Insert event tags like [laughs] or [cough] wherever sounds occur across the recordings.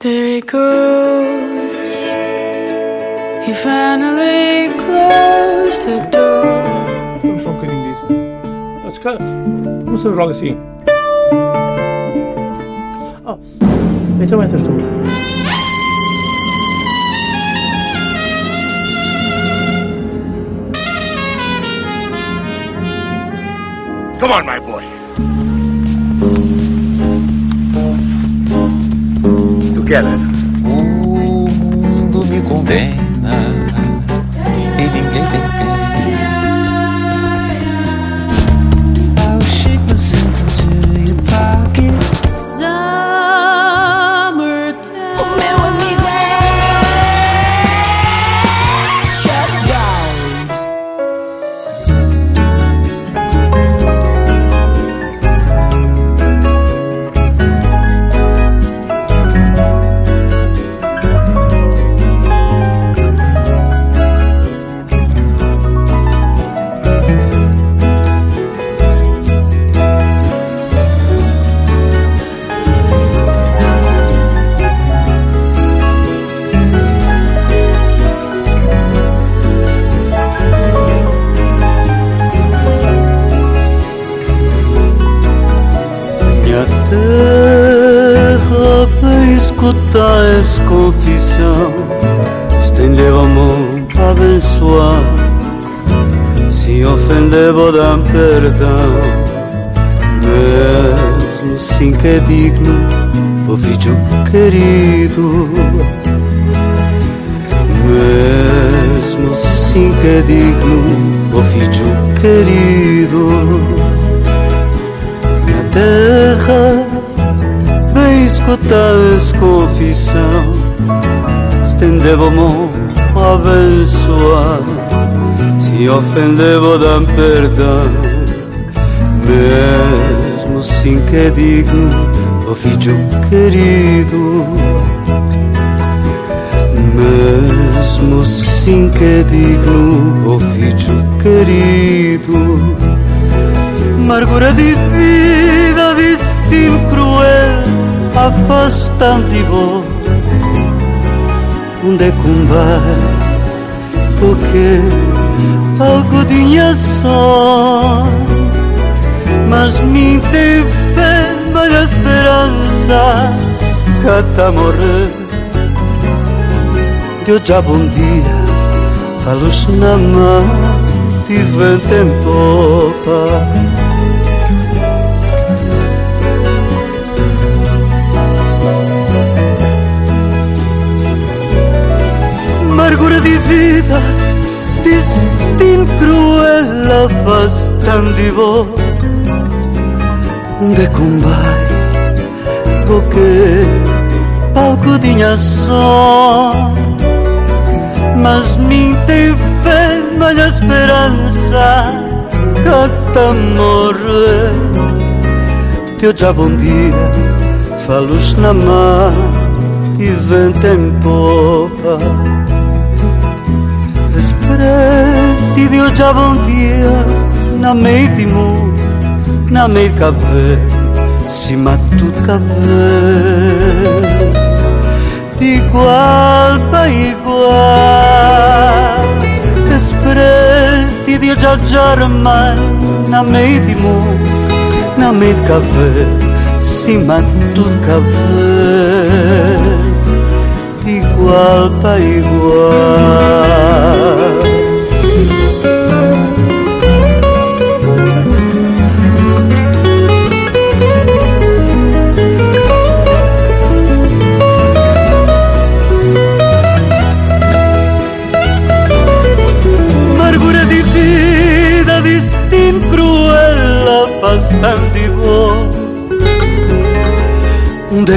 There he goes. He finally closed the door. Vamos só um bocadinho disso. Ah, se calhar, Vamos fazer logo assim. Oh, então entras tu. Come on, my boy. Together. O mundo me condena e ninguém tem pena. Minha terra para escutar essa confissão Estender a mão para abençoar Se ofender vou dar perdão. Mesmo sim que é digno O filho querido. Mesmo sim que é digno O filho querido terra Vem escutar essa confissão. Estender a mão para abençoar Se ofender vou dar perdão. Mesmo sim que é digno O filho querido Mesmo sim que é digno O filho querido Amargura de vida, destino cruel Afastante vou Onde é que vai? Porque algo tinha só Mas me fé, mas a esperança Cata morrer. Deus já bom dia Falos na mão de vento em vida, destino cruel, afastando vou. Onde é que vai? Porque palco tinha só, mas me tem fé, mas a esperança canta morrer. Teu já bom dia, falos na mar, de vento em popa. Expressi Dio già bom dia Na meio de mundo Na meio de café Se tudo café De igual para igual Expressi Dio già già Na meio de mundo Na meio de café Se tudo café De igual para igual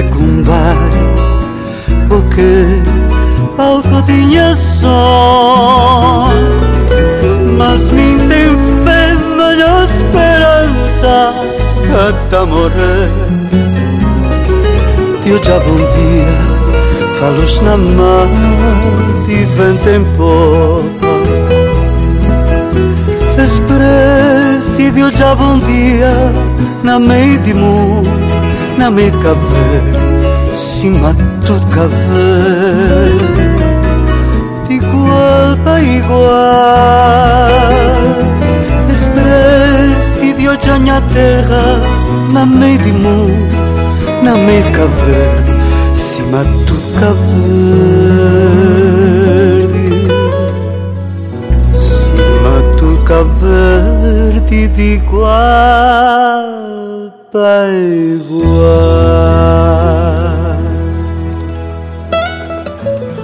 que um vai? Porque algo tinha só. Mas me tem fé, a esperança cata morrer. Dio já bom dia, falos na mão, de vento em popa. Expressi Dio già bom dia Na meio de mundo, na de café cima tudo cá ver De igual para igual Expressi de hoje a minha terra Na meio de mundo, na Cabo Verde Cima tudo cá verde Cima tudo cá para igual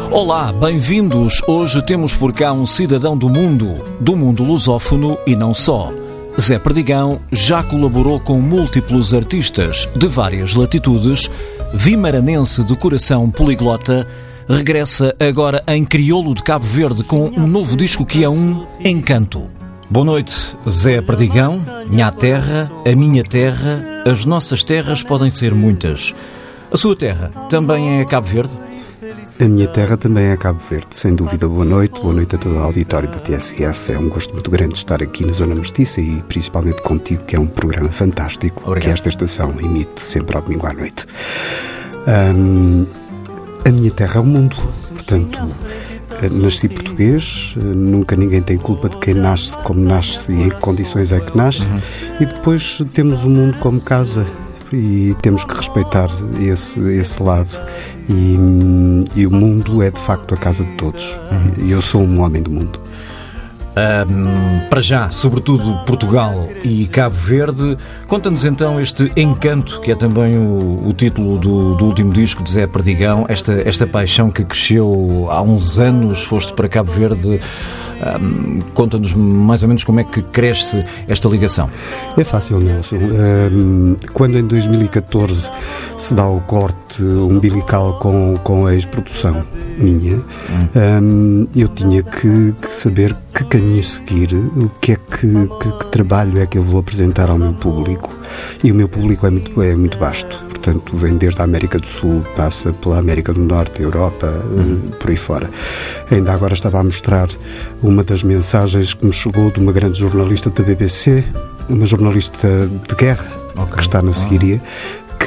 Olá, bem-vindos. Hoje temos por cá um cidadão do mundo, do mundo lusófono e não só. Zé Perdigão já colaborou com múltiplos artistas de várias latitudes, vimaranense de coração poliglota, regressa agora em crioulo de Cabo Verde com um novo disco que é um encanto. Boa noite, Zé Perdigão, minha terra, a minha terra, as nossas terras podem ser muitas. A sua terra também é Cabo Verde? A minha terra também é Cabo Verde, sem dúvida. Boa noite, boa noite a todo o auditório da TSF. É um gosto muito grande estar aqui na Zona Mestiça e principalmente contigo, que é um programa fantástico Obrigado. que esta estação emite sempre ao domingo à noite. Hum, a minha terra é o mundo, portanto, nasci português, eh, nunca ninguém tem culpa de quem nasce, como nasce e em que condições é que nasce, e depois temos o mundo como casa e temos que respeitar esse, esse lado. E, hum, e o mundo é de facto a casa de todos. E eu sou um homem do mundo. Ahm, para já, sobretudo Portugal e Cabo Verde. Conta-nos então este encanto, que é também o, o título do, do último disco de Zé Perdigão, esta, esta paixão que cresceu há uns anos, foste para Cabo Verde. Ahm, Conta-nos mais ou menos como é que cresce esta ligação. É fácil, Nelson. Hum, quando em 2014 se dá o corte umbilical com, com a ex-produção minha, hum, eu tinha que, que saber que caminho seguir, o que é que, que, que trabalho é que eu vou apresentar ao meu público. E o meu público é muito, é muito vasto. Portanto, vem desde a América do Sul, passa pela América do Norte, Europa, eh, por aí fora. Ainda agora estava a mostrar uma das mensagens que me chegou de uma grande jornalista da BBC, uma jornalista de guerra Ok. que está na Síria,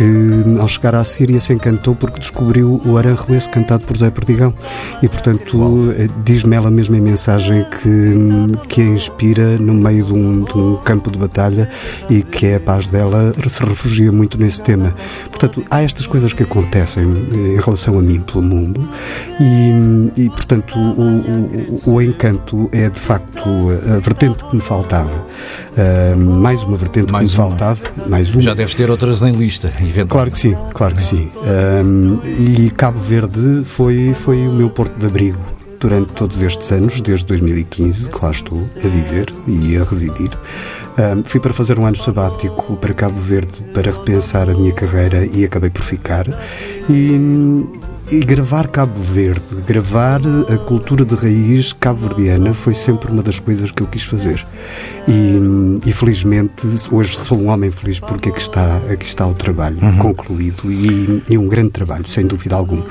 que ao chegar à Síria se encantou porque descobriu o Aranjuez cantado por Zé Perdigão. E, portanto, eh, diz-me ela mesma em mensagem que, que a inspira no meio de um, de um campo de batalha e que é a paz dela se refugia muito nesse tema. Portanto, há estas coisas que acontecem eh, em relação a mim pelo mundo e, e portanto, o, o, o encanto é de facto a vertente que me faltava. Ah, mais uma vertente Mais que me uma. faltava. Mais uma. Já deves ter outras em lista, eventualmente. Claro que sim, claro que sim. Ahm, e Cabo Verde foi, foi o meu porto de abrigo durante todos estes anos, desde 2015, que lá estou a viver e a residir. Ahm, fui para fazer um ano sabático para Cabo Verde para repensar a minha carreira e acabei por ficar. E, e gravar Cabo Verde, gravar a cultura de raiz cabo-verdiana foi sempre uma das coisas que eu quis fazer. E, e felizmente hoje sou um homem feliz porque aqui está, aqui está o trabalho concluído e, e um grande trabalho, sem dúvida algum,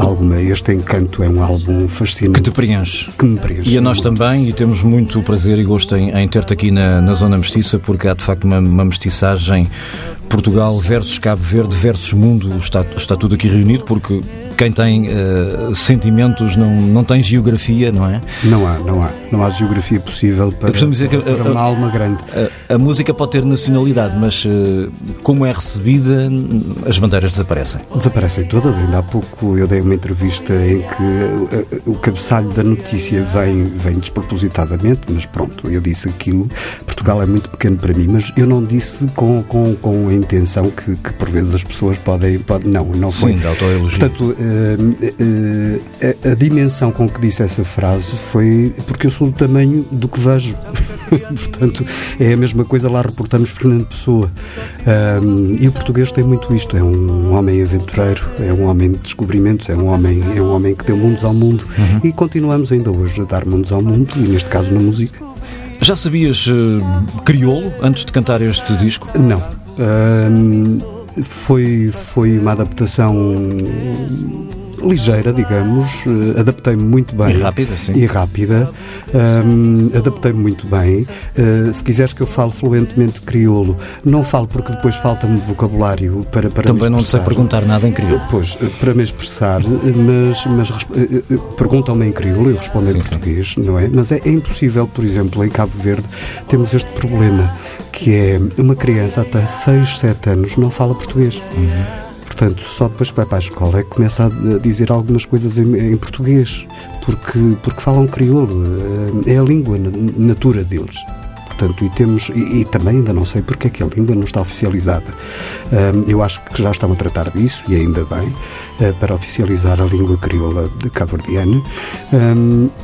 alguma. Este Encanto é um álbum fascinante. Que te preenche. que me preenche E a nós muito. também, e temos muito prazer e gosto em, em ter-te aqui na, na Zona Mestiça, porque há de facto uma, uma mestiçagem Portugal versus Cabo Verde versus mundo, está, está tudo aqui reunido, porque quem tem eh, sentimentos não, não tem geografia, não é? Não há, não há. Não há geografia possível para, dizer que para a- uma alma grande. A, a música pode ter nacionalidade, mas eh, como é recebida, as bandeiras desaparecem. Desaparecem todas. Ainda há pouco eu dei uma entrevista em que eh, eh, o cabeçalho da notícia vem, vem despropositadamente, mas pronto, eu disse aquilo. Portugal é muito pequeno para mim, mas eu não disse com, com, com a intenção que, que por vezes as pessoas podem. podem não, não foi. Sim, autoelogio. Portanto, eh, eh, a, a dimensão com que disse essa frase foi porque eu sou do tamanho do que vejo. [laughs] Portanto, é a mesma coisa lá reportamos Fernando Pessoa. Ahm, e o português tem muito isto. É um homem aventureiro, é um homem de descobrimentos, é um homem, é um homem que deu mundos ao mundo. E continuamos ainda hoje a dar mundos ao mundo, e neste caso na música. Já sabias eh, crioulo antes de cantar este disco? Não. Ahm, foi, foi uma adaptação ligeira, digamos, eh, adaptei-me muito bem. E rápida, sim. E rápida. Ahm, adaptei-me muito bem. Eh, se quiseres que eu fale fluentemente crioulo, não falo porque depois falta-me vocabulário para, para Também não sei perguntar nada em crioulo. Pois, eh, para me expressar, mas, mas perguntam-me em crioulo, eu respondo em Sim, sim. português, não é? Mas é, é impossível, por exemplo, em Cabo Verde, temos este problema, que é uma criança até 6, 7 anos não fala português. Portanto, só depois que vai para a escola é que começa a dizer algumas coisas em, em português, porque, porque falam crioulo, eh, é a língua na- natura deles. Portanto, e temos, e, e também ainda não sei porque é que a língua não está oficializada. Ahm, eu acho que já estão a tratar disso, e ainda bem, eh, para oficializar a língua crioula de cabo-verdiana.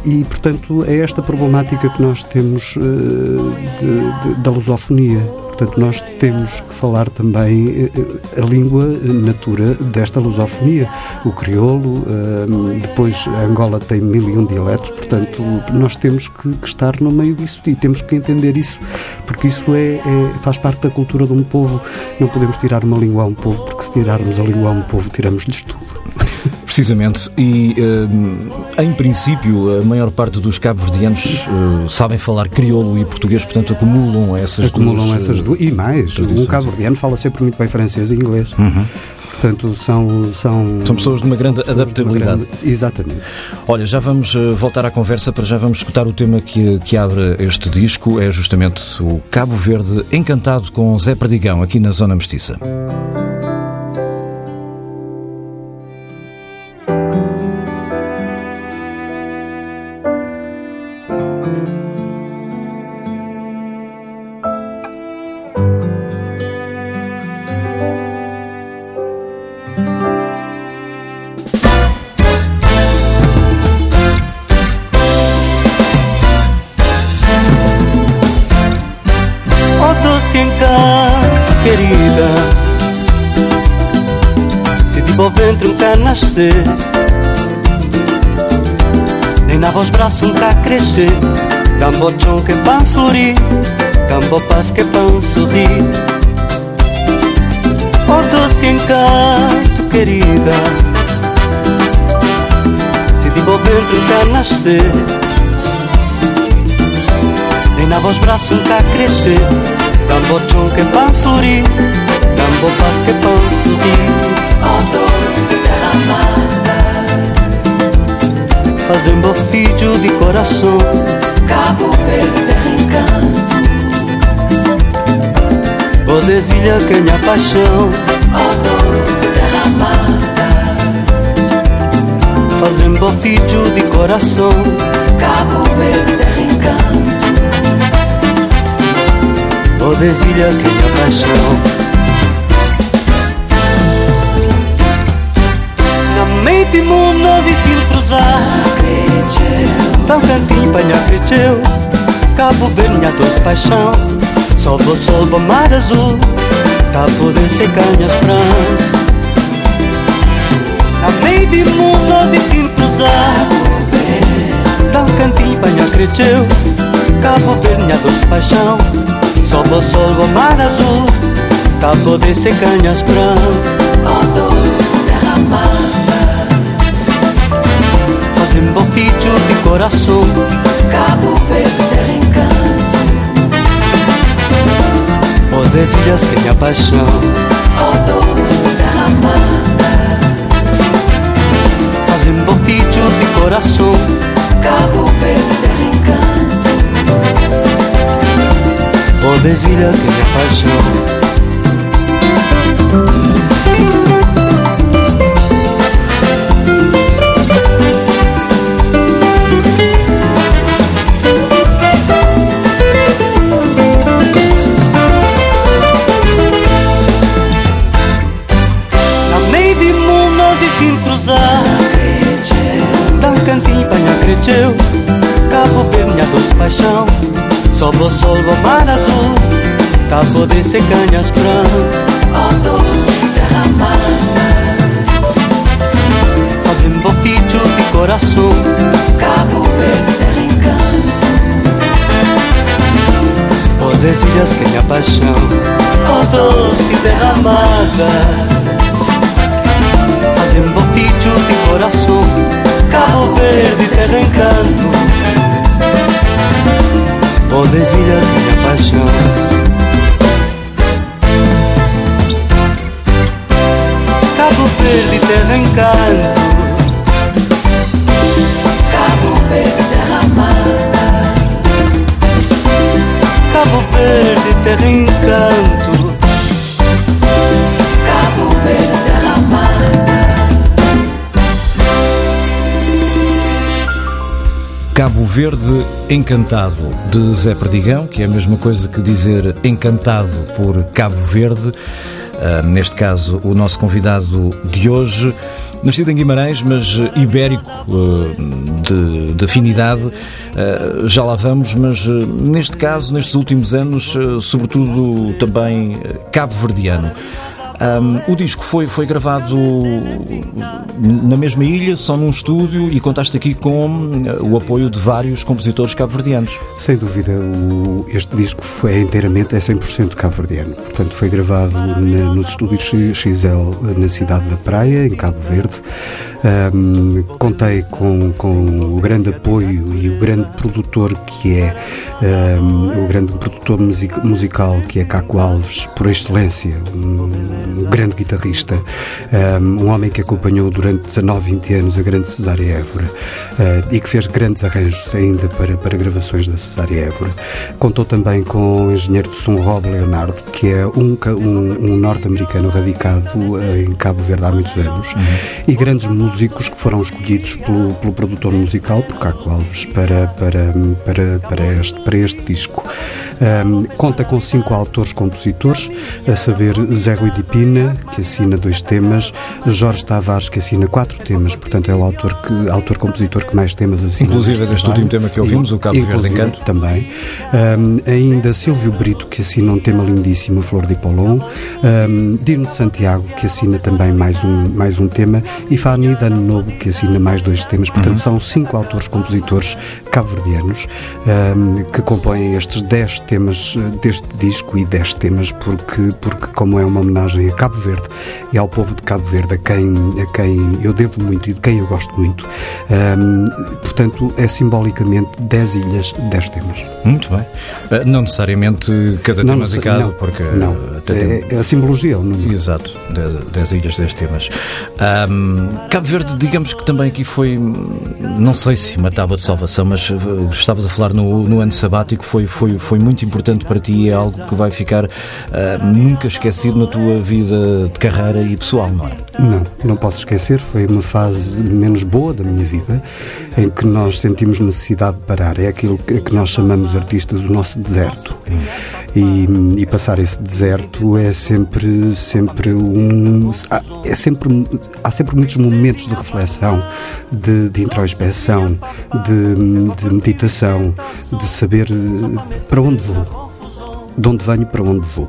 E, portanto, é esta problemática que nós temos eh, da lusofonia. Portanto, nós temos que falar também eh, a língua natura desta lusofonia. O crioulo, ahm, depois a Angola tem mil e um dialetos, portanto, nós temos que, que estar no meio disso e temos que entender isso, porque isso é, é- faz parte da cultura de um povo. Não podemos tirar uma língua a um povo, porque se tirarmos a língua a um povo, tiramos-lhes tudo. Precisamente, e eh, em princípio a maior parte dos cabo-verdianos eh, sabem falar crioulo e português, portanto acumulam essas Acumulam duas. essas eh, duas. E mais, tradições. um cabo-verdiano fala sempre muito bem francês e inglês. Portanto, são, são. São pessoas de uma grande pessoas de uma adaptabilidade. grande- Exatamente. Olha, já vamos voltar à conversa, para já vamos escutar o tema que, que abre este disco, é justamente o Cabo Verde Encantado com Zé Perdigão, aqui na Zona Mestiça. Nascer Nem na voz braço cá crescer. Cambo chão que pan florir. Cambo paz que pan sorrir. Oh doce encanto, querida. Se de bom ventre cá nascer. Nem na voz braço cá crescer. Cambo chão que pan florir Cambo paz que pan sorrir Fazendo filho de coração. Cabo Verde terra encanto Bodesilha que minha paixão doce terra amada Fazendo filho de coração. Cabo Verde terra encanto Bodesilha que minha paixão Cantinho panha cresceu Cabo Verde minha doce paixão. Sol bo sol bo mar azul Cabo de ser canhas brancas Na meio de mundo destino cruzar Tão cantinho panha cresceu Cabo Verde minha doce paixão. Sol bo sol bo mar azul Cabo de ser canhas brancas Oh doce terra filho de coração Cabo Verde terra encanto. Bodesilhas que minha paixão Oh doce terra amada Fazendo filho de coração Cabo Verde terra encanto. Bodesilha que minha paixão cresceu Cabo Verde minha doce paixão Sobe o sol mar azul Cabo de ser canhas brancas doce terra amada. Fazendo filho de coração Cabo Verde terra encanto Bodesilhas que minha paixão Oh doce derramada Fazendo filho de coração Cabo Verde, terra encanto Tordesilhas, minha paixão. Cabo Verde, terra encanto. Cabo Verde, terra amada. Cabo Verde, terra encanto Verde Encantado, de Zé Perdigão, que é a mesma coisa que dizer encantado por Cabo Verde. Ah, neste caso, o nosso convidado de hoje, nascido em Guimarães, mas ibérico ah, de, de afinidade, ah, já lá vamos, mas neste caso, nestes últimos anos, sobretudo também cabo-verdiano. Um, o disco foi, foi gravado na mesma ilha, só num estúdio, e contaste aqui com uh, o apoio de vários compositores cabo-verdianos. Sem dúvida, o- este disco foi inteiramente, é 100% cabo-verdiano. Portanto, foi gravado na, nos estúdios XL na cidade da Praia, em Cabo Verde. Ahm, contei com, com o grande apoio e o grande produtor que é ahm, o grande produtor music- musical que é Caco Alves, por excelência, um, um grande guitarrista, um homem que acompanhou durante 19, 20 anos a grande Cesária Évora ah, e que fez grandes arranjos ainda para, para gravações da Cesária Évora. Contou também com o engenheiro de som Rob Leonardo, que é um, um- um norte-americano radicado ah, em Cabo Verde há muitos anos, e grandes músicos que foram escolhidos pelo, pelo produtor musical, por Caco Alves, para, para, para, para, este, para este disco. Ahm, conta com cinco autores-compositores, a saber Zé Rui de Pina, que assina dois temas, Jorge Tavares, que assina quatro temas, portanto é o autor que- autor-compositor que mais temas assina. Inclusive deste trabalho. último tema que ouvimos, o Cabo Verde Encanto. Também. Ahm, ainda Silvio Brito, que assina um tema lindíssimo, Flor de Polon. Um, Dino de Santiago, que assina também mais um, mais um tema. E Fani Dano Novo, que assina mais dois temas. Portanto, Uhum. são cinco autores-compositores cabo-verdianos ahm, que compõem estes dez temas deste disco e dez temas porque, porque como é uma homenagem a Cabo Verde e ao povo de Cabo Verde, a quem, a quem eu devo muito e de quem eu gosto muito, ahm, portanto, é simbolicamente dez ilhas, dez temas. Muito bem. Ah, não necessariamente cada tema necess- dedicado, não, porque não. Tem- É, é a simbologia, o número. Exato, 10 ilhas, 10 temas. Ahm, Cabo Verde, digamos que também aqui foi, não sei se uma tábua de salvação, mas eh, estavas a falar no, no ano sabático, foi, foi, foi muito importante para ti e é algo que vai ficar ah, nunca esquecido na tua vida de carreira e pessoal, não é? Não, não posso esquecer, foi uma fase menos boa da minha vida, em que nós sentimos necessidade de parar. É aquilo que, que nós chamamos artistas o nosso deserto. E, e passar esse deserto é sempre, sempre um. há- É sempre, há sempre muitos momentos de reflexão, de, de introspecção, de, de meditação, de saber eh, para onde vou de onde venho para onde vou.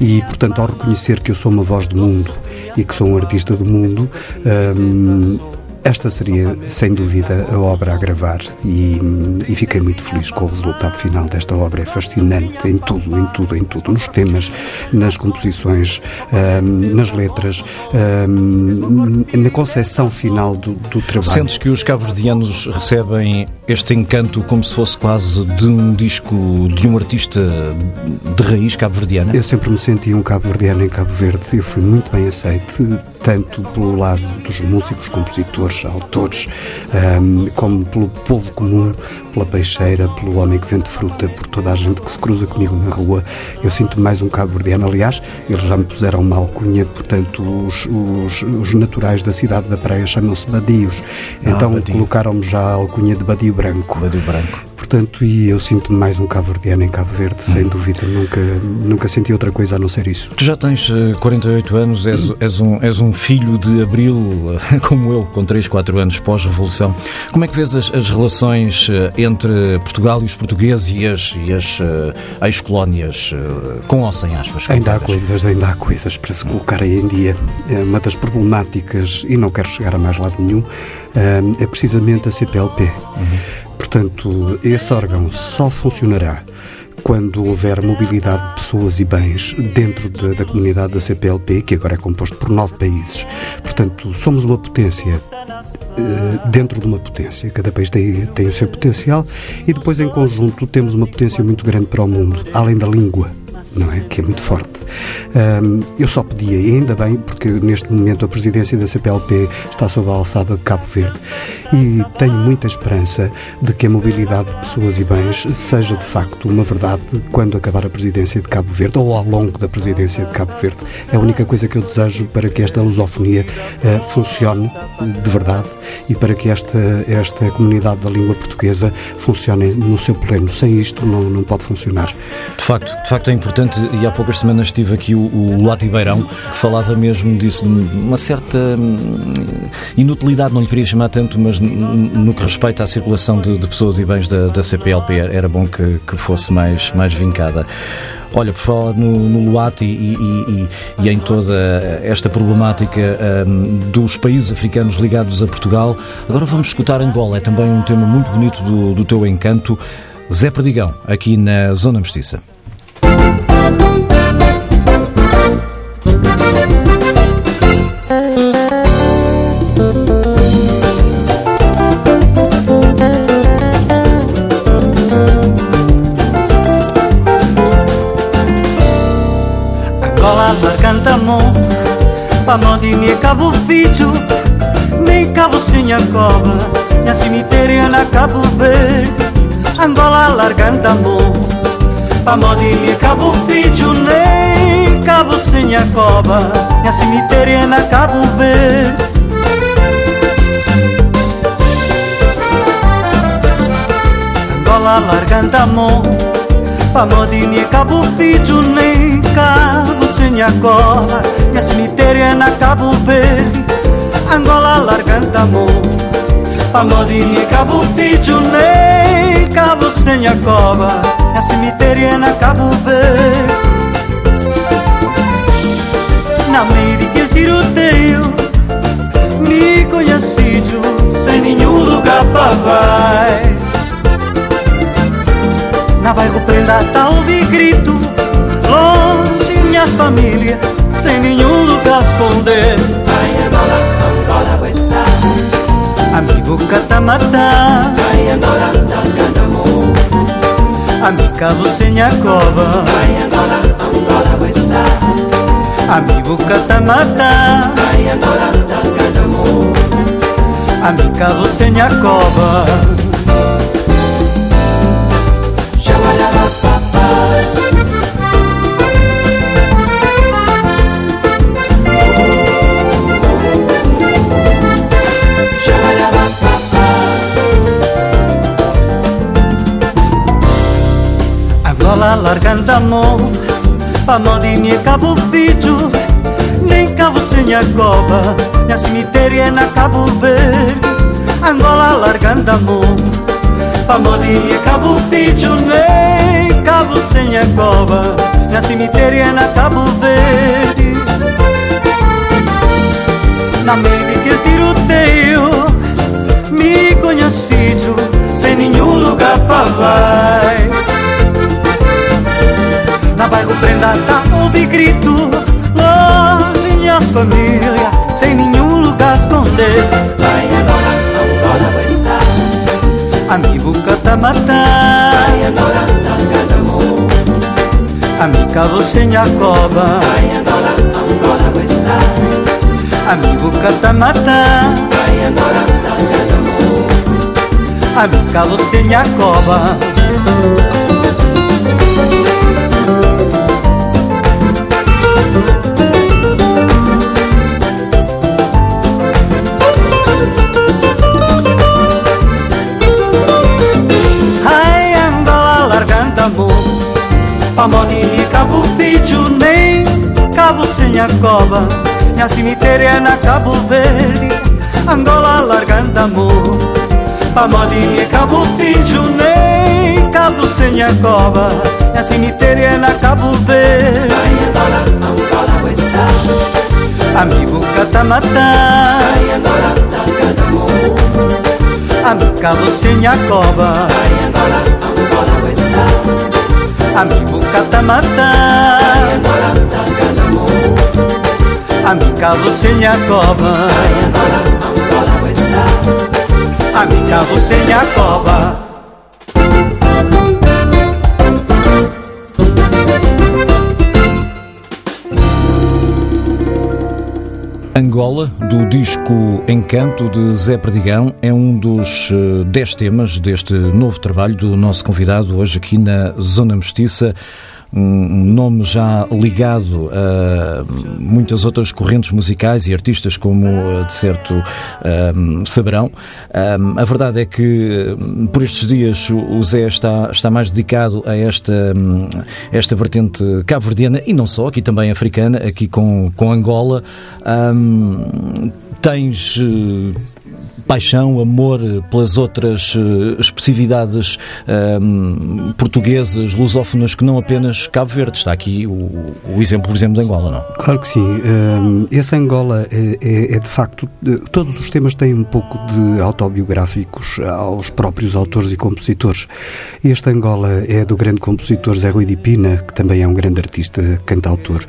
E, portanto, ao reconhecer que eu sou uma voz do mundo e que sou um artista do mundo, hum, esta seria, sem dúvida, a obra a gravar e, e fiquei muito feliz com o resultado final desta obra. É fascinante em tudo, em tudo, em tudo. Nos temas, nas composições, hum, nas letras, hum, na concepção final do, do trabalho. Sentes que os cabo-verdianos recebem este encanto como se fosse quase de um disco de um artista de raiz cabo-verdiana? Eu sempre me senti um cabo-verdiano em Cabo Verde. Eu fui muito bem aceito, tanto pelo lado dos músicos, compositores, autores, ahm, como pelo povo comum, pela peixeira, pelo homem que vende fruta, por toda a gente que se cruza comigo na rua. Eu sinto mais um cabo-verdiano. Aliás, eles já me puseram uma alcunha, portanto, os, os- os naturais da cidade da praia chamam-se badios. então badio. colocaram-me já a alcunha de badio branco. Badio branco. Portanto, e eu sinto-me mais um cabo-verdiano em Cabo Verde, Hum. sem dúvida. Nunca, nunca senti outra coisa a não ser isso. Tu já tens eh, 48 anos, és, és, um, és um filho de Abril, eh, [laughs] como eu, com 3, 4 anos pós-revolução. Como é que vês as, as relações eh, entre Portugal e os portugueses e as, e as eh, ex-colónias, eh, com ou sem aspas? Ainda há coisas, ainda há coisas para se colocar aí em dia. É uma das problemáticas, e não quero chegar a mais lado nenhum, hum, é precisamente a CPLP. Portanto, esse órgão só funcionará quando houver mobilidade de pessoas e bens dentro da, da comunidade da CPLP, que agora é composto por nove países. Portanto, somos uma potência eh, dentro de uma potência. Cada país tem, tem o seu potencial e depois, em conjunto, temos uma potência muito grande para o mundo, além da língua não é? Que é muito forte. Um, eu só pedia, e ainda bem, porque neste momento a presidência da CPLP está sob a alçada de Cabo Verde e tenho muita esperança de que a mobilidade de pessoas e bens seja de facto uma verdade quando acabar a presidência de Cabo Verde ou ao longo da presidência de Cabo Verde. É a única coisa que eu desejo para que esta lusofonia uh, funcione de verdade e para que esta, esta comunidade da língua portuguesa funcione no seu pleno. Sem isto não, não pode funcionar. De facto, de facto é importante e há poucas semanas tive aqui o, o Luati Beirão que falava mesmo disso, uma certa hum, inutilidade, não lhe queria chamar tanto, mas no que respeita à circulação de, de pessoas e bens da, da CPLP era bom que, que fosse mais, mais vincada. Olha, por falar no, no Luati e, e, e, em toda esta problemática um, dos países africanos ligados a Portugal, agora vamos escutar Angola, é também um tema muito bonito do, do teu encanto. Zé Perdigão, aqui na Zona Mestiça. Angola largando amor Pamodini Cabo Fijo Nem Cabo Sinhacoba Minha cemitério é na Cabo Verde. Angola largando amor Pamodini Cabo Fijo Nem Cabo Sinhacoba minha cemitério é na Cabo Verde. Angola largando amor Pamodini, Cabo Fijo, nem Senhacoba Minha cemitério é na Cabo Verde Na meio de que tiroteio Me conhece filho Sem nenhum lugar para vai Na bairro prenda tá ouvir grito Longe minhas famílias sem nenhum lugar esconder. Vai Angola, Angola, Wessa. Amigo Catamata. Vai Angola, Tangadamo. Amiga Lucinha Cova. Vai Angola, Angola, Wessa. Amigo Catamata. Vai Angola, Tangadamo. Amiga Lucinha Cova. largando amor Pamodini Cabo Fijo Nem Cabo Senhacoba Minha cemitério é na Cabo Verde Angola largando amor Pamodini Cabo Fijo Nem Cabo Senhacoba Minha cemitério é na Cabo Verde Na meio que tiroteio Me conhece filho Sem nenhum lugar para vai na bairro prenda tá ouve grito Longe as família Sem nenhum lugar esconder. Vai agora, Angola vai sa Amigo catamata. Vai agora, Tangadamo Amiga você nhacoba Vai agora, Angola vai sa Amigo catamata. Vai agora, Tangadamo Amiga você nhacoba Pamodini, Cabo Fijo, nem Cabo Senhacoba Minha cemitério é na Cabo Verde Angola largando amor. Pamodini, Cabo Fijo, nem Cabo Senhacoba Minha cemitério é na Cabo Verde. Vai Angola, Angola, Wessa Amigo Catamata Vai Angola, Tangadamo Amigo Cabo Senhacoba Vai Angola, Angola, Wessa Amigo catamata Amiga você Wessa Amiga, você é a Angola, do disco Encanto de Zé Perdigão, é um dos 10 uh, temas deste novo trabalho do nosso convidado hoje aqui na Zona Mestiça um nome já ligado a muitas outras correntes musicais e artistas, como de certo um, saberão. Um, a verdade é que por estes dias o Zé está, está mais dedicado a esta, esta vertente cabo-verdiana e não só, aqui também africana, aqui com, com Angola. Um, tens uh, paixão, amor pelas outras uh, especificidades um, portuguesas, lusófonas, que não apenas Cabo Verde. Está aqui o, o exemplo, por exemplo, de Angola, não? Claro que sim. Um, esse Angola é, é, é, de facto. Todos os temas têm um pouco de autobiográficos aos próprios autores e compositores. Este Angola é do grande compositor Zé Rui de Pina, que também é um grande artista, cantautor,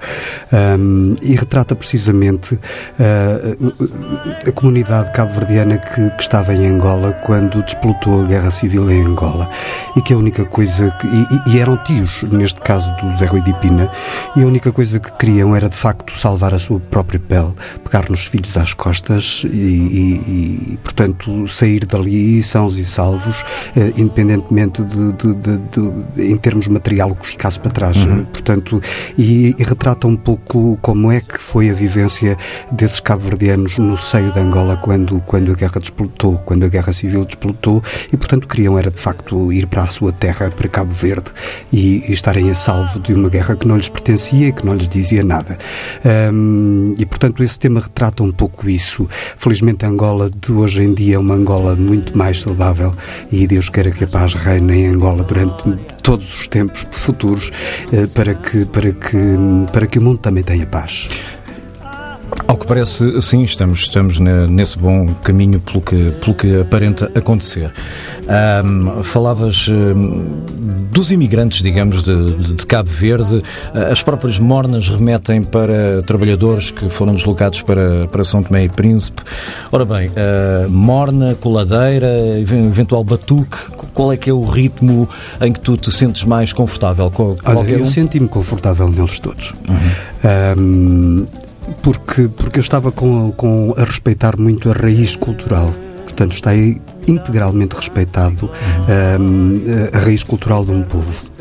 um, e retrata precisamente. Uh, a comunidade cabo-verdiana que, que, estava em Angola quando desplotou a guerra civil em Angola e que a única coisa que, e, e, eram tios neste caso do Zé Rui de Pina e a única coisa que queriam era de facto salvar a sua própria pele pegar nos filhos às costas e, e, e portanto sair dali sãos e salvos eh, independentemente de, de, de, de, em termos material o que ficasse para trás uhum. portanto e, retrata um pouco como é que foi a vivência desses cabo-verdianos no seio de Angola quando, quando a guerra desplotou, quando a guerra civil desplotou e, portanto, queriam era de facto ir para a sua terra, para Cabo Verde e, e estarem a salvo de uma guerra que não lhes pertencia e que não lhes dizia nada. Um, e, portanto, esse tema retrata um pouco isso. Felizmente, a Angola de hoje em dia é uma Angola muito mais saudável e Deus queira que a paz reine em Angola durante todos os tempos futuros eh, para que, para que, para que o mundo também tenha paz. Ao que parece, sim, estamos, estamos nesse bom caminho pelo que, pelo que aparenta acontecer. Um, falavas um, dos imigrantes, digamos, de, de, Cabo Verde. As próprias mornas remetem para trabalhadores que foram deslocados para, para São Tomé e Príncipe. Ora bem, uh, morna, coladeira, eventual batuque, qual é que é o ritmo em que tu te sentes mais confortável? Qual, Olha, eu um? senti-me confortável neles todos. Uhum. Um, porque, porque eu estava com, com, a respeitar muito a raiz cultural. Portanto, está aí integralmente respeitado um, a raiz cultural de um povo.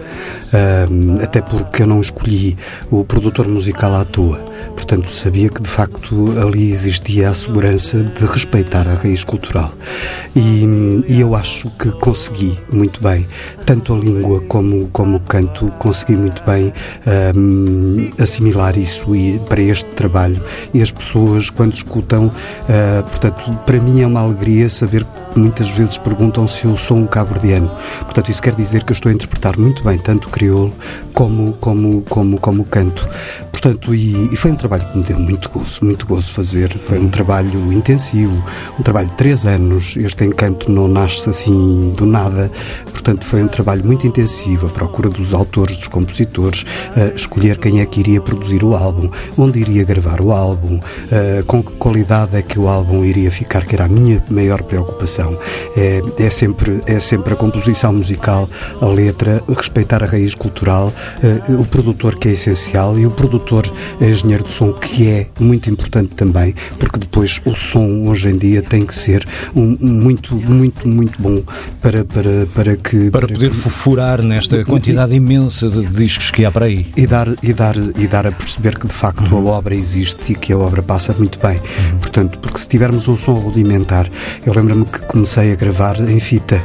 Um, até porque eu não escolhi o produtor musical à toa Portanto, sabia que de facto ali existia a segurança de respeitar a raiz cultural. E, e eu acho que consegui muito bem, tanto a língua como, como o canto, consegui muito bem um, assimilar isso e, para este trabalho. E as pessoas, quando escutam, uh, portanto, para mim é uma alegria saber que muitas vezes perguntam se eu sou um cabo-verdiano. Portanto, isso quer dizer que eu estou a interpretar muito bem tanto o crioulo como, como, como, como o canto. Portanto, e, e, foi um trabalho que me deu muito gozo, muito gozo fazer. Foi um trabalho intensivo, um trabalho de três anos. Este encanto não nasce assim do nada. Portanto, foi um trabalho muito intensivo, a procura dos autores, dos compositores, escolher quem é que iria produzir o álbum, onde iria gravar o álbum, com que qualidade é que o álbum iria ficar, que era a minha maior preocupação. É, é, sempre, é sempre a composição musical, a letra, respeitar a raiz cultural, o produtor que é essencial e o produtor produtor engenheiro de som, que é muito importante também, porque depois o som hoje em dia tem que ser um, muito, muito, muito bom para, para, para que. Para, para poder que, furar nesta quantidade e, imensa de discos que há para aí. E dar, e dar, e dar a perceber que de facto uhum. a obra existe e que a obra passa muito bem. Uhum. Portanto, porque se tivermos um som rudimentar, eu lembro-me que comecei a gravar em fita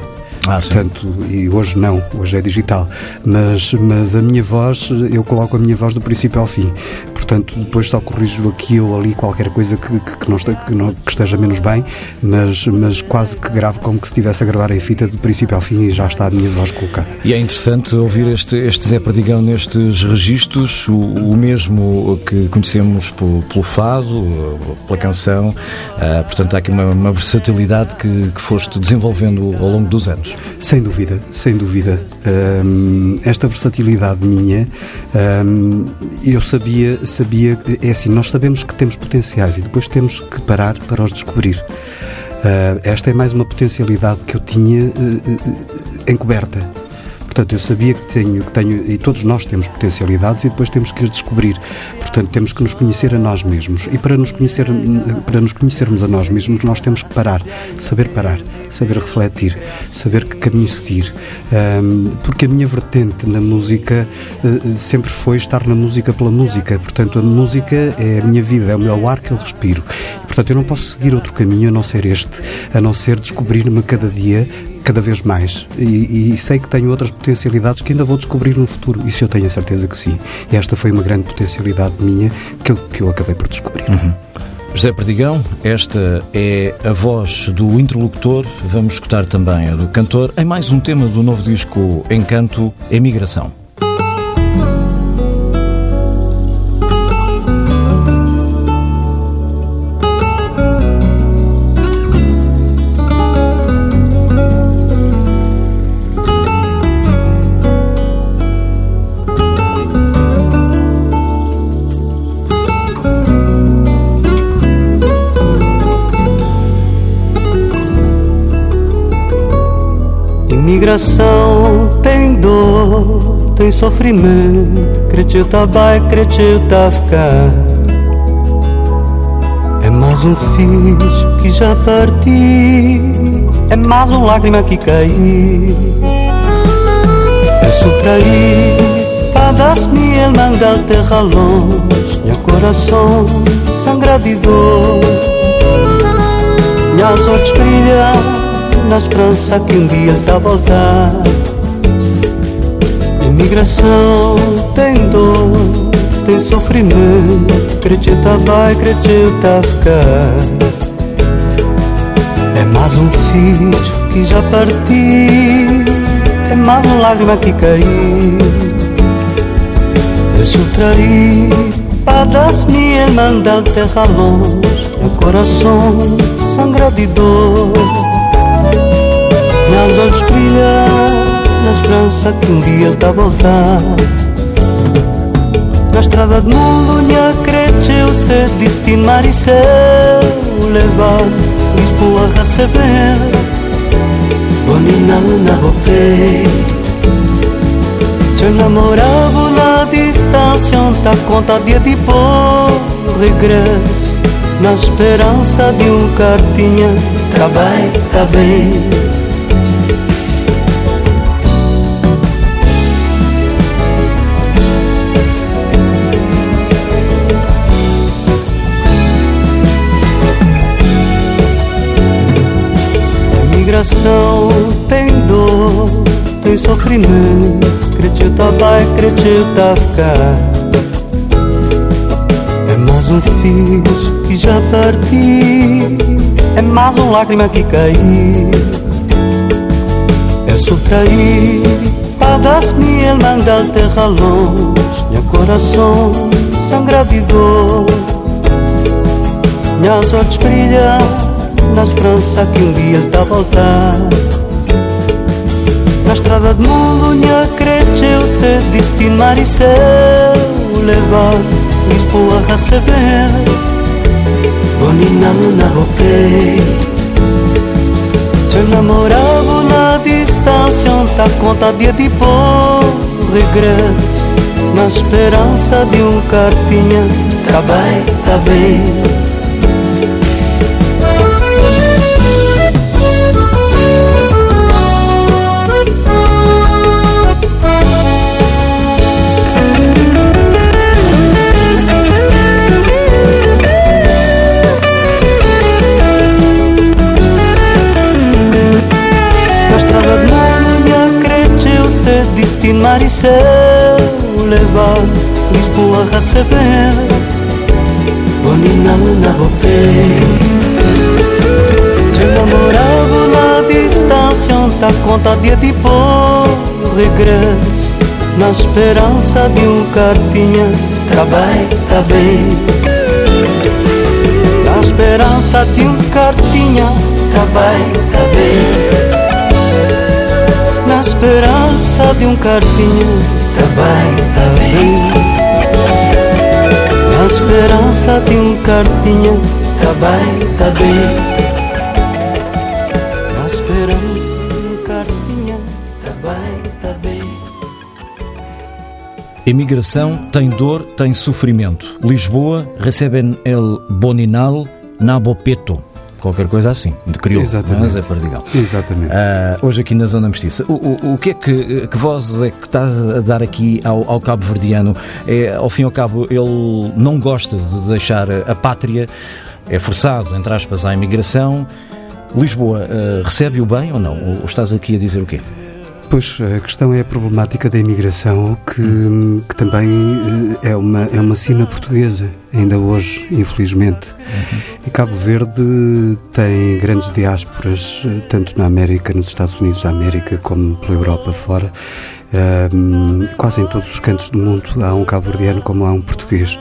ah, Portanto, e hoje não, hoje é digital. Mas, mas a minha voz, eu coloco a minha voz do princípio ao fim. Portanto, depois só corrijo aqui ou ali qualquer coisa que, que, que, não, esteja, que, não, que esteja menos bem, mas, mas quase que gravo como que se estivesse a gravar em fita de princípio ao fim e já está a minha voz colocada. E é interessante ouvir este, este Zé Perdigão nestes registros, o, o mesmo que conhecemos pelo, pelo fado, pela canção. Uh, portanto, há aqui uma, uma versatilidade que, que foste desenvolvendo ao longo dos anos. Sem dúvida, sem dúvida. Um, esta versatilidade minha, um, eu sabia, sabia, é assim, nós sabemos que temos potenciais e depois temos que parar para os descobrir. Uh, esta é mais uma potencialidade que eu tinha uh, uh, encoberta. Portanto, eu sabia que tenho, que tenho, e todos nós temos potencialidades e depois temos que as descobrir. Portanto, temos que nos conhecer a nós mesmos. E para nos, conhecer, para nos conhecermos a nós mesmos, nós temos que parar, saber parar, saber refletir, saber que caminho seguir. Um, porque a minha vertente na música uh, sempre foi estar na música pela música. Portanto, a música é a minha vida, é o meu ar que eu respiro. Portanto, eu não posso seguir outro caminho a não ser este, a não ser descobrir-me cada dia cada vez mais. E, e, sei que tenho outras potencialidades que ainda vou descobrir no futuro. Isso eu tenho a certeza que sim. E esta foi uma grande potencialidade minha que eu, que eu acabei por descobrir. Uhum. José Perdigão, esta é a voz do interlocutor. Vamos escutar também a do cantor em mais um tema do novo disco Encanto Emigração. Imigração tem dor, tem sofrimento. Acredita, vai, acredita, ficar. É mais um filho que já partiu. É mais uma lágrima que caiu. É subtrair, para das-me el mandar terra longe. Meu coração sangra de dor. Minhas olhos brilham na esperança que um dia tá a voltar. Imigração tem dor, tem sofrimento, acredita vai, acredita ficar. É mais um filho que já partiu, é mais uma lágrima que caiu. Eu para das-me ele manda terra longe, meu coração sangra de dor. Meus olhos brilham na esperança que um dia ele está a voltar. Na estrada do mundo, minha crente, eu sei destino, mar e céu levar Lisboa a receber. Bonina na peito. Te namorava na distância, tá conta dia de bom regresso. Na esperança de um cartinha, tá bem, tá bem. Coração tem dor, tem sofrimento. Acredita, vai, acredita ficar. É mais um filho que já partiu, é mais uma lágrima que caiu. É subtrair, para das-me el mandar terra longe. Meu coração sangra de dor, minhas olhos brilham na esperança que um dia ele tá a voltar. Na estrada do mundo, crente, eu sei destino, mar e céu levar Lisboa a receber. Bonina na peito. Te namorava na distância, tá conta dia de bom regresso. Na esperança de um cartinha, bem, tá bem. Destino mar e céu levar Lisboa receber Bonina na botei Te namorava na distância tá conta dia de bom regresso Na esperança de um cartinha bem, tá bem Na esperança de um cartinha bem, tá bem na esperança trança de um carpinho? Tabaita vem A esperança de um carpinho? Tabaita bem A esperança de um carpinho? Tabaita bem Emigração tem dor, tem sofrimento. Lisboa recebe el Boninal Nabopeto. Qualquer coisa assim, de crioulo, Exatamente. mas é Perdigal. Exatamente. Ah, hoje aqui na Zona Mestiça. O, o, o que é que, que voz é que estás a dar aqui ao, ao Cabo Verdeano? É, ao fim e ao cabo, ele não gosta de deixar a pátria, é forçado, entre aspas, à imigração. Lisboa ah, recebe-o bem ou não? Ou estás aqui a dizer o quê? Pois, a questão é a problemática da imigração, que, que também eh, é uma, é uma sina portuguesa, ainda hoje, infelizmente. E Cabo Verde tem grandes diásporas, tanto na América, nos Estados Unidos da América, como pela Europa fora. Ahm, quase em todos os cantos do mundo há um cabo-verdiano como há um português.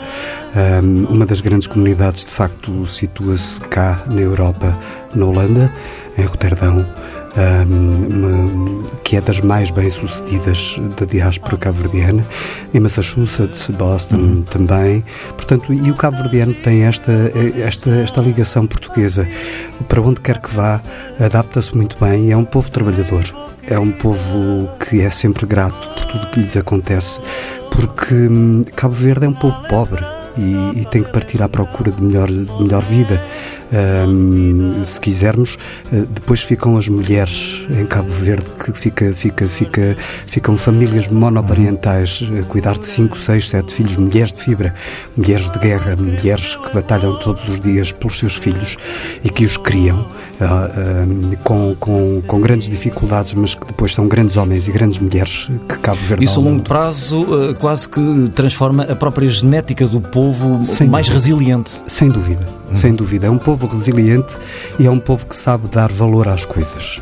Ahm, uma das grandes comunidades, de facto, situa-se cá na Europa, na Holanda, em Roterdão, que é das mais bem-sucedidas da diáspora cabo-verdiana, em Massachusetts, Boston também. Portanto, e o cabo-verdiano tem esta, esta, esta ligação portuguesa. Para onde quer que vá, adapta-se muito bem e é um povo trabalhador. É um povo que é sempre grato por tudo que lhes acontece, porque hum, Cabo Verde é um povo pobre e, e tem que partir à procura de melhor, de melhor vida. Se quisermos, eh, depois ficam as mulheres em Cabo Verde, que fica, fica, fica, ficam famílias monoparentais a cuidar de 5, 6, 7 filhos, mulheres de fibra, mulheres de guerra, mulheres que batalham todos os dias pelos seus filhos e que os criam ah, com, com, com grandes dificuldades, mas que depois são grandes homens e grandes mulheres que Cabo Verde Isso a longo mundo. prazo ah, quase que transforma a própria genética do povo Sem mais dúvida. resiliente. Sem dúvida, sem dúvida. É um povo resiliente e é um povo que sabe dar valor às coisas.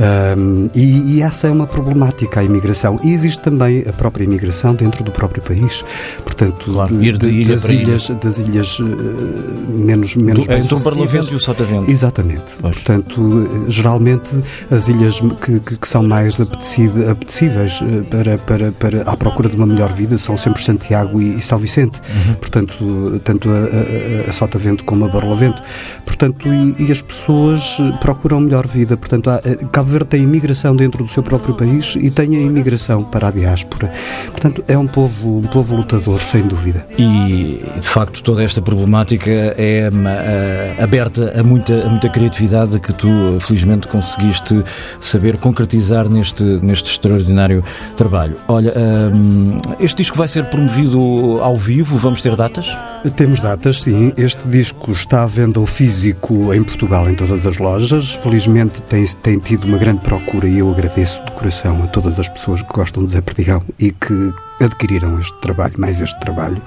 Ahm, e, e essa é uma problemática, a imigração. E existe também a própria imigração dentro do próprio país. Portanto, Claro, ir de ilha das, para ilha. ilhas, das ilhas eh, menos, menos Do- entre o. Barlavento e o Sotavento. Exatamente. Pois. Portanto, eh, geralmente as ilhas que, que- que são mais apetecíveis eh, para, para, para à procura de uma melhor vida são sempre Santiago e, e São Vicente. Uhum. Portanto, tanto a, a, a Sotavento como a Barlavento. Portanto, e, e as pessoas procuram melhor vida. Portanto, há, Cabo Verde tem imigração dentro do seu próprio país e tem a imigração para a diáspora. Portanto, é um povo, um povo lutador, sem dúvida. E de facto toda esta problemática é ah, aberta a muita, a muita criatividade que tu felizmente conseguiste saber concretizar neste, neste extraordinário trabalho. Olha, hum, este disco vai ser promovido ao vivo, vamos ter datas? Temos datas, sim. Este disco está à venda ao físico em Portugal, em todas as lojas. Felizmente tem, tem tido uma grande procura e eu agradeço de coração a todas as pessoas que gostam de Zé Perdigão e que adquiriram este trabalho, mais este trabalho.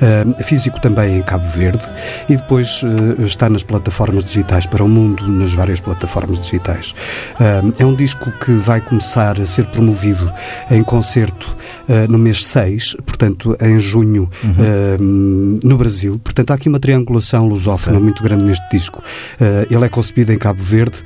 Ah, físico também em Cabo Verde e depois ah, está nas plataformas digitais para o mundo, nas várias plataformas digitais. Ah, é um disco que vai começar a ser promovido em concerto no mês 6, portanto, em junho, ah, no Brasil. Portanto, há aqui uma triangulação lusófona muito grande neste disco. Ele é concebido em Cabo Verde,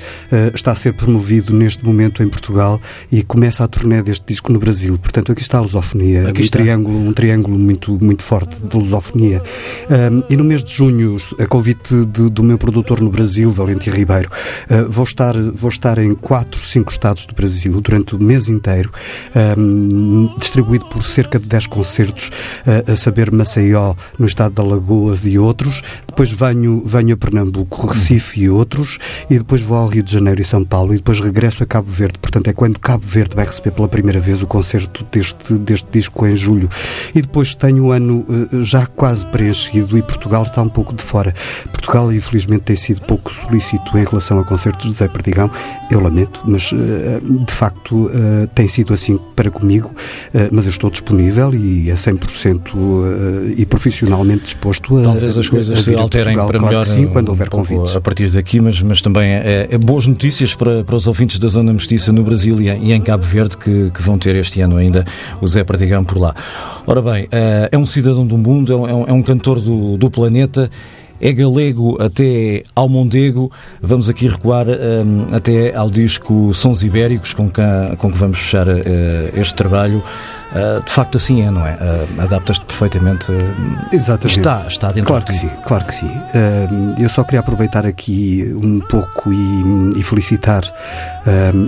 está a ser promovido neste momento em Portugal e começa a turnê deste disco no Brasil. Portanto, aqui está a lusofonia, Aqui um está. triângulo, um triângulo muito, muito forte de lusofonia. Ah, e no mês de junho, a convite de- do meu produtor no Brasil, Valentim Ribeiro, ah, vou, estar, vou estar em quatro, cinco estados do Brasil durante o mês inteiro, ah, distribuído por cerca de 10 concertos, ah, a saber Maceió, no estado de Alagoas e outros. Depois venho, venho a Pernambuco, Recife e outros, e depois vou ao Rio de Janeiro e São Paulo, e depois regresso a Cabo Verde. Portanto, é quando Cabo Verde vai receber pela primeira vez o concerto deste, deste disco em julho. E depois tenho o ano eh, já quase preenchido e Portugal está um pouco de fora. Portugal, infelizmente, tem sido pouco solícito em relação a concertos de Zé Perdigão. Eu lamento, mas eh, de facto eh, tem sido assim para comigo. Mas eu estou disponível e a 100% eh, e profissionalmente disposto a. Talvez as coisas a se alterem Portugal, para melhor sim, quando um houver pouco convites. a partir daqui, mas, mas também é, é boas notícias para, para os ouvintes da Zona Mestiça no Brasil e em, e em Cabo Verde que, que vão ter este ano ainda o Zé Perdigão por lá. Ora bem, eh, é um cidadão do mundo, é um, é um cantor do, do planeta. É galego até ao Mondego. Vamos aqui recuar hum, até ao disco Sons Ibéricos, com que, com que vamos fechar eh, este trabalho. Ah, de facto, assim é, não é? Ah, Adaptas-te perfeitamente. Exatamente. Está, está dentro Claro de que ti. sim, claro que sim. Eu só queria aproveitar aqui um pouco e, e felicitar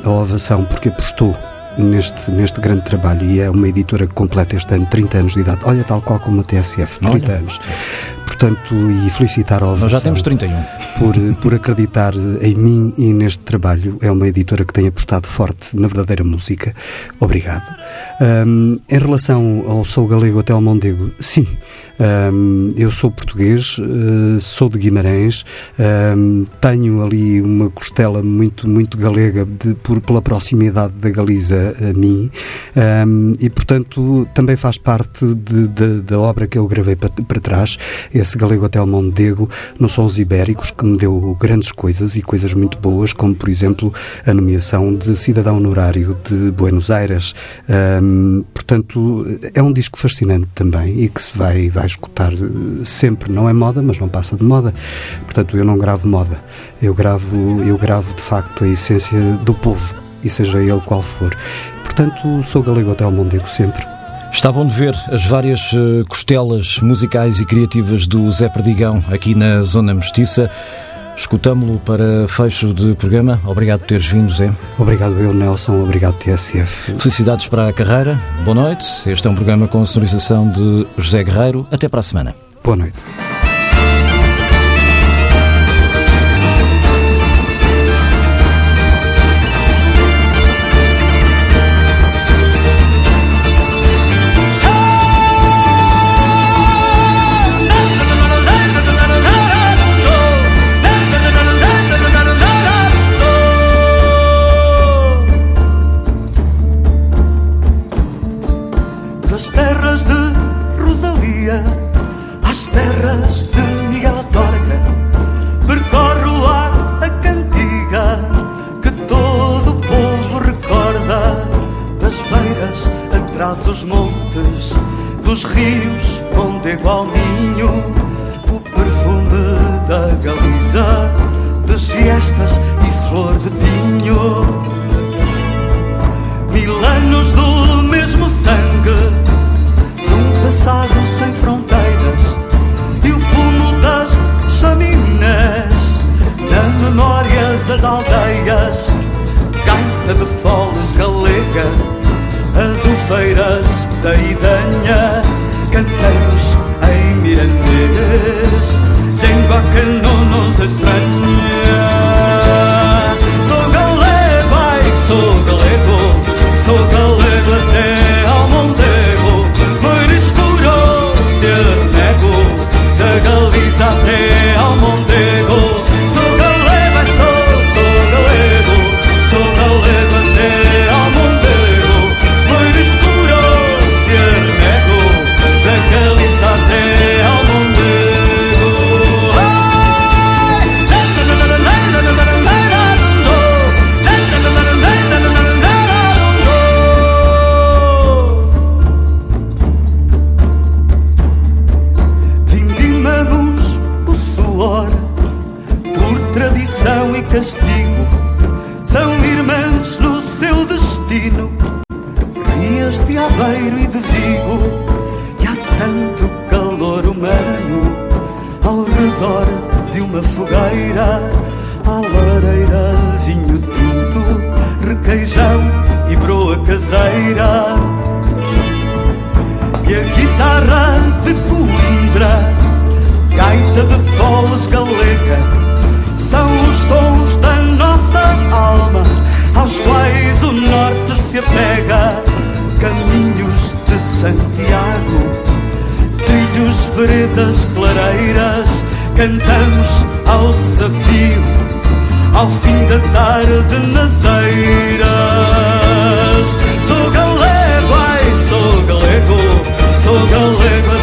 a ovação porque apostou neste, neste grande trabalho e é uma editora que completa este ano 30 anos de idade. Olha, tal qual como a TSF, 30 Olha. anos. Portanto, e felicitar ao Nós já temos 31. por, por acreditar em mim e neste trabalho. É uma editora que tem apostado forte na verdadeira música. Obrigado. Ahm, em relação ao Sou Galego até ao Mondego, sim. Ahm, eu sou português, eh, sou de Guimarães, ahm, tenho ali uma costela muito, muito galega de- por, pela proximidade da Galiza a mim e, portanto, também faz parte de- de- da obra que eu gravei para, para trás, esse Galego até ao Mondego, nos Sons Ibéricos, que me deu grandes coisas e coisas muito boas, como, por exemplo, a nomeação de cidadão honorário de Buenos Aires. Ahm, portanto, é um disco fascinante também e que se vai, vai escutar eh, sempre. Não é moda, mas não passa de moda. Portanto, eu não gravo moda. Eu gravo, eu gravo de facto a essência do povo, e seja ele qual for. Portanto, sou galego até ao Mondego sempre. Está bom de ver as várias eh, costelas musicais e criativas do Zé Perdigão aqui na Zona Mestiça. Escutámo-lo para fecho de programa. Obrigado por teres vindo, Zé. Obrigado eu, Nelson. Obrigado, TSF. Felicidades para a carreira. Boa noite. Este é um programa com a sonorização de José Guerreiro. Até para a semana. Boa noite. Atrás dos montes, dos rios onde igual ninho, o perfume da Galiza, de siestas e flor de pinho. Mil anos do mesmo sangue, num passado sem fronteiras, e o fumo das chaminés, na memória das aldeias, gaita de foles galega, adufeiras da Idanha, cantamos em mirandês, língua que não nos estranha. Sou galego, ai, sou galego, sou galego até ao Mondego, meio escuro de nego, da Galiza até ao Mondego. Castigo. São irmãs no seu destino, rias de Aveiro e de Vigo. E há tanto calor humano ao redor de uma fogueira, à lareira, vinho tinto, requeijão e broa caseira. E a guitarra de Coimbra, gaita de foles galega, são os sons da nossa alma, aos quais o norte se apega. Caminhos de Santiago, trilhos, veredas, clareiras, cantamos ao desafio, ao fim da tarde nas eiras. Sou galego, ai, sou galego, sou galego